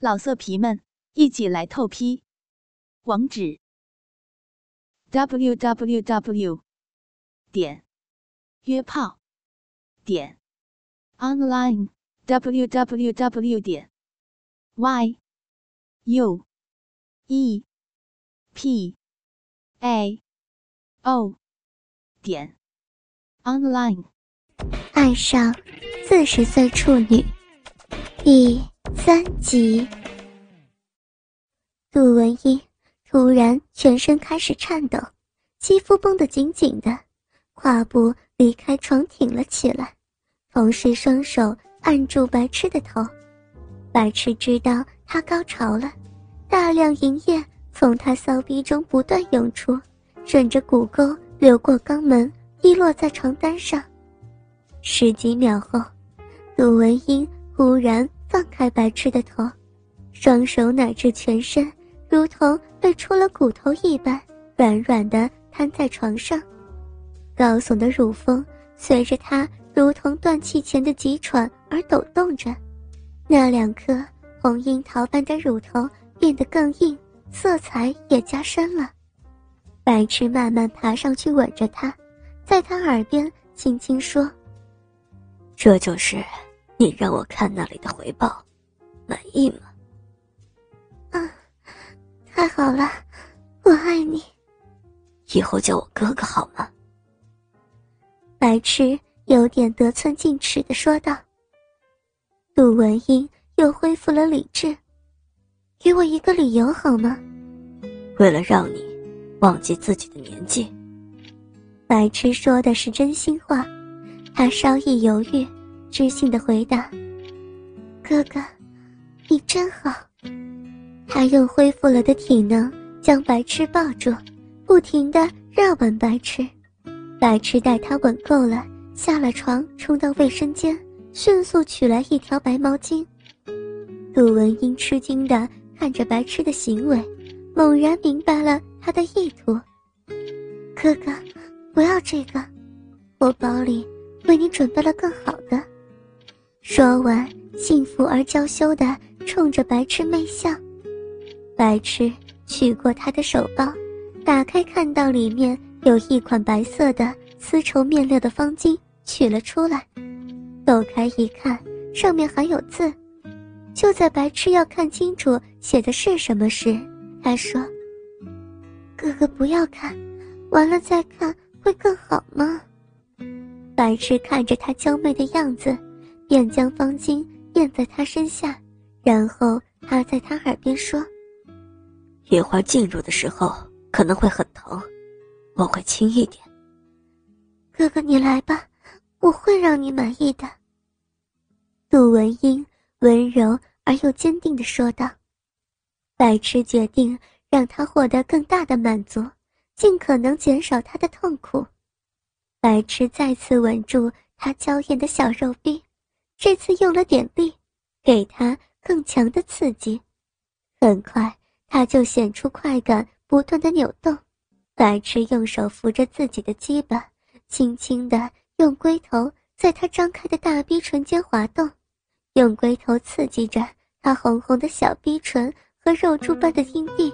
老色皮们，一起来透批！网址：w w w 点约炮点 online w w w 点 y u e p a o 点 online。爱上四十岁处女，第。三集，杜文英突然全身开始颤抖，肌肤绷得紧紧的，跨步离开床挺了起来，同时双手按住白痴的头。白痴知道他高潮了，大量银液从他骚逼中不断涌出，顺着骨沟流过肛门，滴落在床单上。十几秒后，杜文英忽然。放开白痴的头，双手乃至全身，如同被戳了骨头一般，软软的瘫在床上。高耸的乳峰随着他如同断气前的急喘而抖动着，那两颗红樱桃般的乳头变得更硬，色彩也加深了。白痴慢慢爬上去吻着他，在他耳边轻轻说：“这就是。”你让我看那里的回报，满意吗？啊，太好了，我爱你。以后叫我哥哥好吗？白痴有点得寸进尺的说道。杜文英又恢复了理智，给我一个理由好吗？为了让你忘记自己的年纪。白痴说的是真心话，他稍一犹豫。知性的回答：“哥哥，你真好。”他用恢复了的体能将白痴抱住，不停的热吻白痴。白痴待他吻够了，下了床，冲到卫生间，迅速取来一条白毛巾。杜文英吃惊的看着白痴的行为，猛然明白了他的意图。哥哥，不要这个，我包里为你准备了更好的。说完，幸福而娇羞的冲着白痴媚笑。白痴取过他的手包，打开看到里面有一款白色的丝绸面料的方巾，取了出来，抖开一看，上面还有字。就在白痴要看清楚写的是什么时，他说：“哥哥不要看，完了再看会更好吗？”白痴看着他娇媚的样子。便将方巾垫在他身下，然后他在他耳边说：“一会儿进入的时候可能会很疼，我会轻一点。”哥哥，你来吧，我会让你满意的。”杜文英温柔而又坚定的说道。白痴决定让他获得更大的满足，尽可能减少他的痛苦。白痴再次吻住他娇艳的小肉臂。这次用了点力，给他更强的刺激。很快，他就显出快感，不断的扭动。白痴用手扶着自己的鸡巴，轻轻的用龟头在他张开的大逼唇间滑动，用龟头刺激着他红红的小逼唇和肉珠般的阴蒂，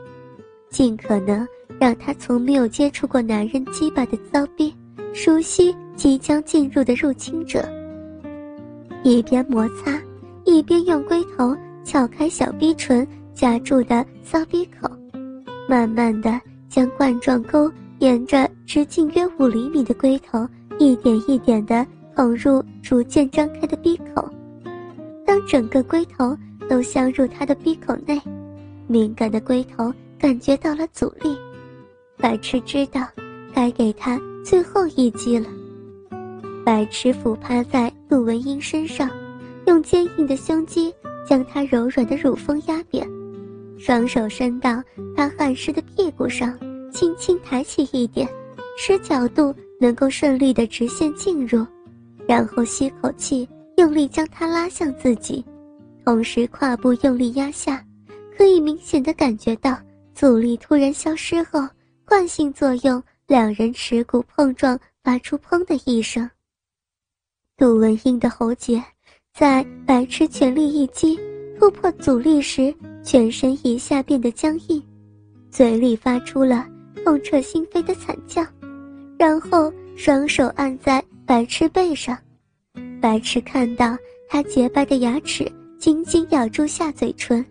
尽可能让他从没有接触过男人鸡巴的骚逼，熟悉即将进入的入侵者。一边摩擦，一边用龟头撬开小逼唇夹住的骚逼口，慢慢的将冠状沟沿着直径约五厘米的龟头一点一点的捅入逐渐张开的逼口。当整个龟头都镶入他的逼口内，敏感的龟头感觉到了阻力，白痴知道该给他最后一击了。白痴俯趴在陆文英身上，用坚硬的胸肌将她柔软的乳峰压扁，双手伸到她汗湿的屁股上，轻轻抬起一点，使角度能够顺利的直线进入，然后吸口气，用力将她拉向自己，同时胯部用力压下，可以明显的感觉到阻力突然消失后，惯性作用，两人耻骨碰撞，发出砰的一声。杜文英的喉结，在白痴全力一击，突破阻力时，全身一下变得僵硬，嘴里发出了痛彻心扉的惨叫，然后双手按在白痴背上。白痴看到他洁白的牙齿紧紧咬住下嘴唇，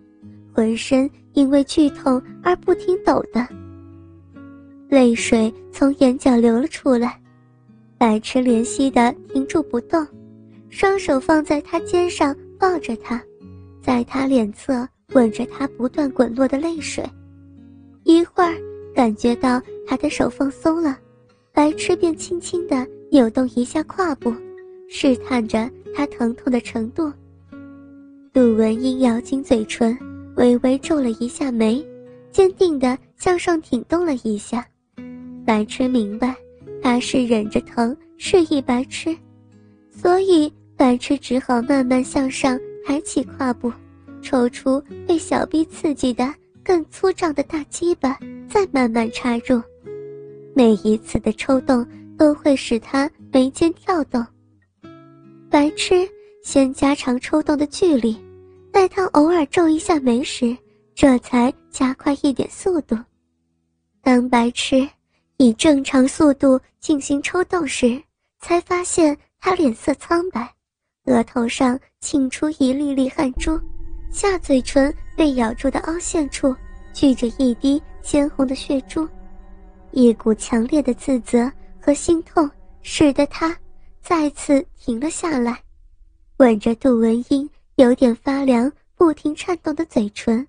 浑身因为剧痛而不停抖的，泪水从眼角流了出来。白痴怜惜的停住不动，双手放在他肩上抱着他。在他脸侧吻着他不断滚落的泪水，一会儿感觉到他的手放松了，白痴便轻轻地扭动一下胯部，试探着他疼痛的程度。杜文英咬紧嘴唇，微微皱了一下眉，坚定地向上挺动了一下。白痴明白，他是忍着疼示意白痴，所以白痴只好慢慢向上。抬起胯部，抽出被小臂刺激的更粗壮的大鸡巴，再慢慢插入。每一次的抽动都会使他眉间跳动。白痴先加长抽动的距离，待他偶尔皱一下眉时，这才加快一点速度。当白痴以正常速度进行抽动时，才发现他脸色苍白。额头上沁出一粒粒汗珠，下嘴唇被咬住的凹陷处聚着一滴鲜红的血珠，一股强烈的自责和心痛使得他再次停了下来，吻着杜文英有点发凉、不停颤动的嘴唇，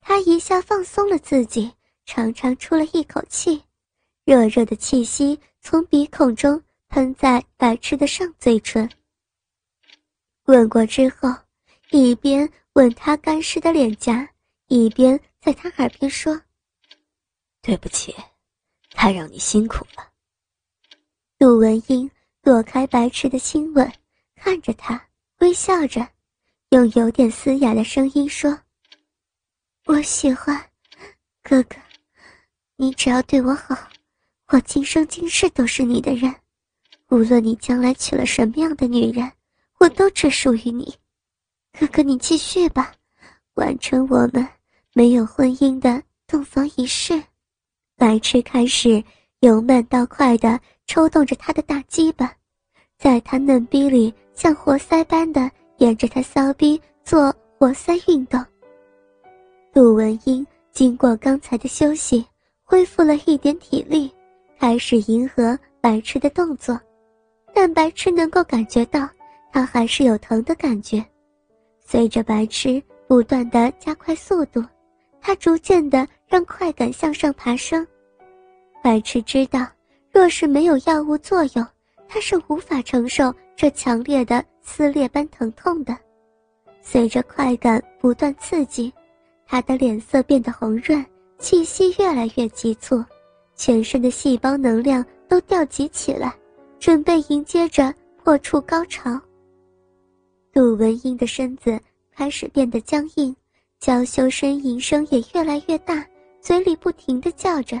他一下放松了自己，长长出了一口气，热热的气息从鼻孔中喷在白痴的上嘴唇。吻过之后，一边吻他干湿的脸颊，一边在他耳边说：“对不起，太让你辛苦了。”杜文英躲开白痴的亲吻，看着他，微笑着，用有点嘶哑的声音说：“我喜欢哥哥，你只要对我好，我今生今世都是你的人，无论你将来娶了什么样的女人。”我都只属于你，哥哥，你继续吧，完成我们没有婚姻的洞房仪式。白痴开始由慢到快的抽动着他的大鸡巴，在他嫩逼里像活塞般的沿着他骚逼做活塞运动。杜文英经过刚才的休息，恢复了一点体力，开始迎合白痴的动作，但白痴能够感觉到。他还是有疼的感觉，随着白痴不断的加快速度，他逐渐的让快感向上爬升。白痴知道，若是没有药物作用，他是无法承受这强烈的撕裂般疼痛的。随着快感不断刺激，他的脸色变得红润，气息越来越急促，全身的细胞能量都调集起来，准备迎接着破处高潮。杜文英的身子开始变得僵硬，娇羞呻吟声也越来越大，嘴里不停地叫着。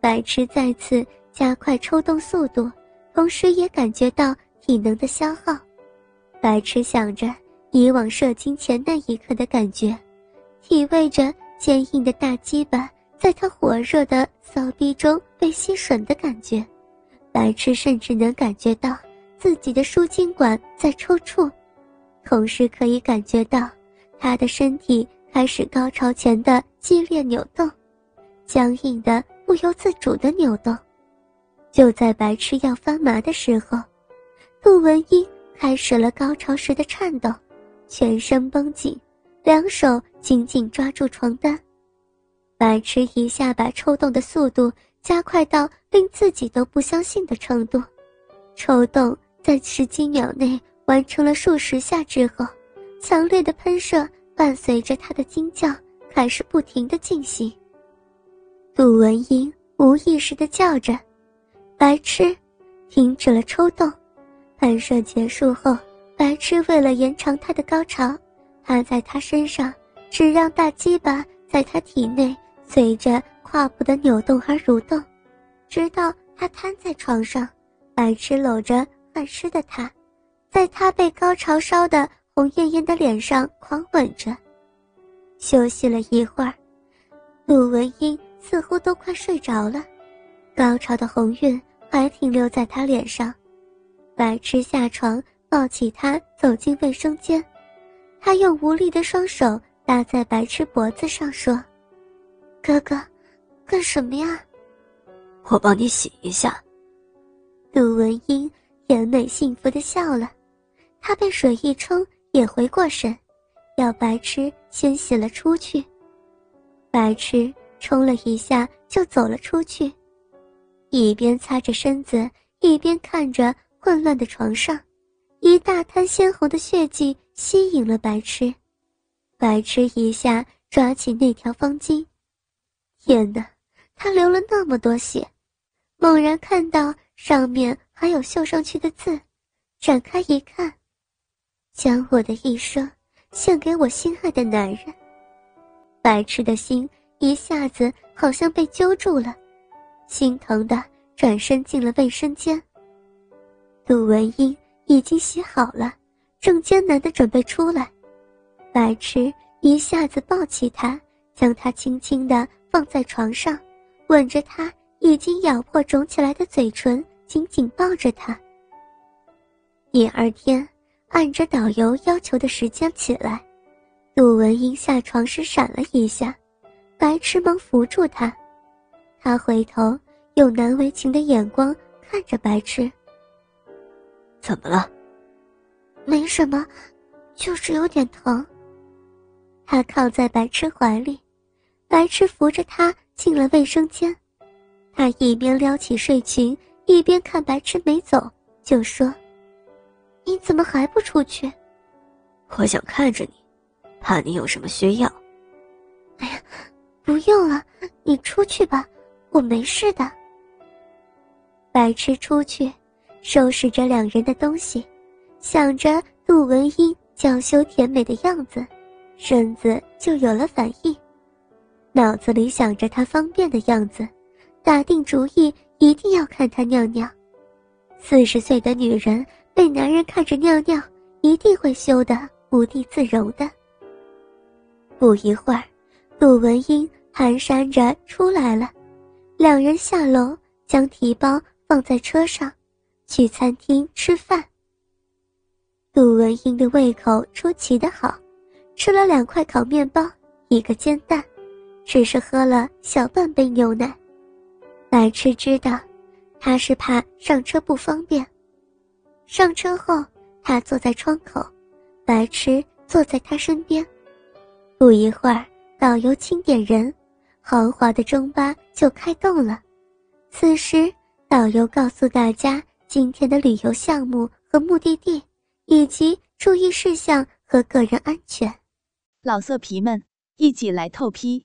白痴再次加快抽动速度，同时也感觉到体能的消耗。白痴想着以往射精前那一刻的感觉，体味着坚硬的大鸡巴在他火热的骚逼中被吸吮的感觉。白痴甚至能感觉到自己的输精管在抽搐。同时可以感觉到，他的身体开始高潮前的激烈扭动，僵硬的不由自主的扭动。就在白痴要发麻的时候，杜文英开始了高潮时的颤抖，全身绷紧，两手紧紧抓住床单。白痴一下把抽动的速度加快到令自己都不相信的程度，抽动在十几秒内。完成了数十下之后，强烈的喷射伴随着他的惊叫开始不停的进行。杜文英无意识的叫着：“白痴！”停止了抽动。喷射结束后，白痴为了延长他的高潮，趴在他身上，只让大鸡巴在他体内随着胯部的扭动而蠕动，直到他瘫在床上。白痴搂着汗湿的他。在他被高潮烧得红艳艳的脸上狂吻着。休息了一会儿，陆文英似乎都快睡着了，高潮的红晕还停留在他脸上。白痴下床抱起他走进卫生间，他用无力的双手搭在白痴脖子上说：“哥哥，干什么呀？我帮你洗一下。”陆文英甜美幸福的笑了，他被水一冲也回过神，要白痴先洗了出去。白痴冲了一下就走了出去，一边擦着身子，一边看着混乱的床上，一大滩鲜红的血迹吸引了白痴。白痴一下抓起那条方巾，天哪，他流了那么多血，猛然看到。上面还有绣上去的字，展开一看，将我的一生献给我心爱的男人。白痴的心一下子好像被揪住了，心疼的转身进了卫生间。杜文英已经洗好了，正艰难的准备出来，白痴一下子抱起他，将他轻轻的放在床上，吻着他已经咬破肿起来的嘴唇。紧紧抱着他。第二天，按着导游要求的时间起来，陆文英下床时闪了一下，白痴忙扶住他。他回头用难为情的眼光看着白痴：“怎么了？”“没什么，就是有点疼。”他靠在白痴怀里，白痴扶着他进了卫生间。他一边撩起睡裙。一边看白痴没走，就说：“你怎么还不出去？”我想看着你，怕你有什么需要。哎呀，不用了，你出去吧，我没事的。白痴出去，收拾着两人的东西，想着杜文英娇羞甜美的样子，身子就有了反应，脑子里想着他方便的样子，打定主意。一定要看他尿尿。四十岁的女人被男人看着尿尿，一定会羞得无地自容的。不一会儿，陆文英蹒跚着出来了，两人下楼将提包放在车上，去餐厅吃饭。陆文英的胃口出奇的好，吃了两块烤面包，一个煎蛋，只是喝了小半杯牛奶。白痴知道，他是怕上车不方便。上车后，他坐在窗口，白痴坐在他身边。不一会儿，导游清点人，豪华的中巴就开动了。此时，导游告诉大家今天的旅游项目和目的地，以及注意事项和个人安全。老色皮们，一起来透批！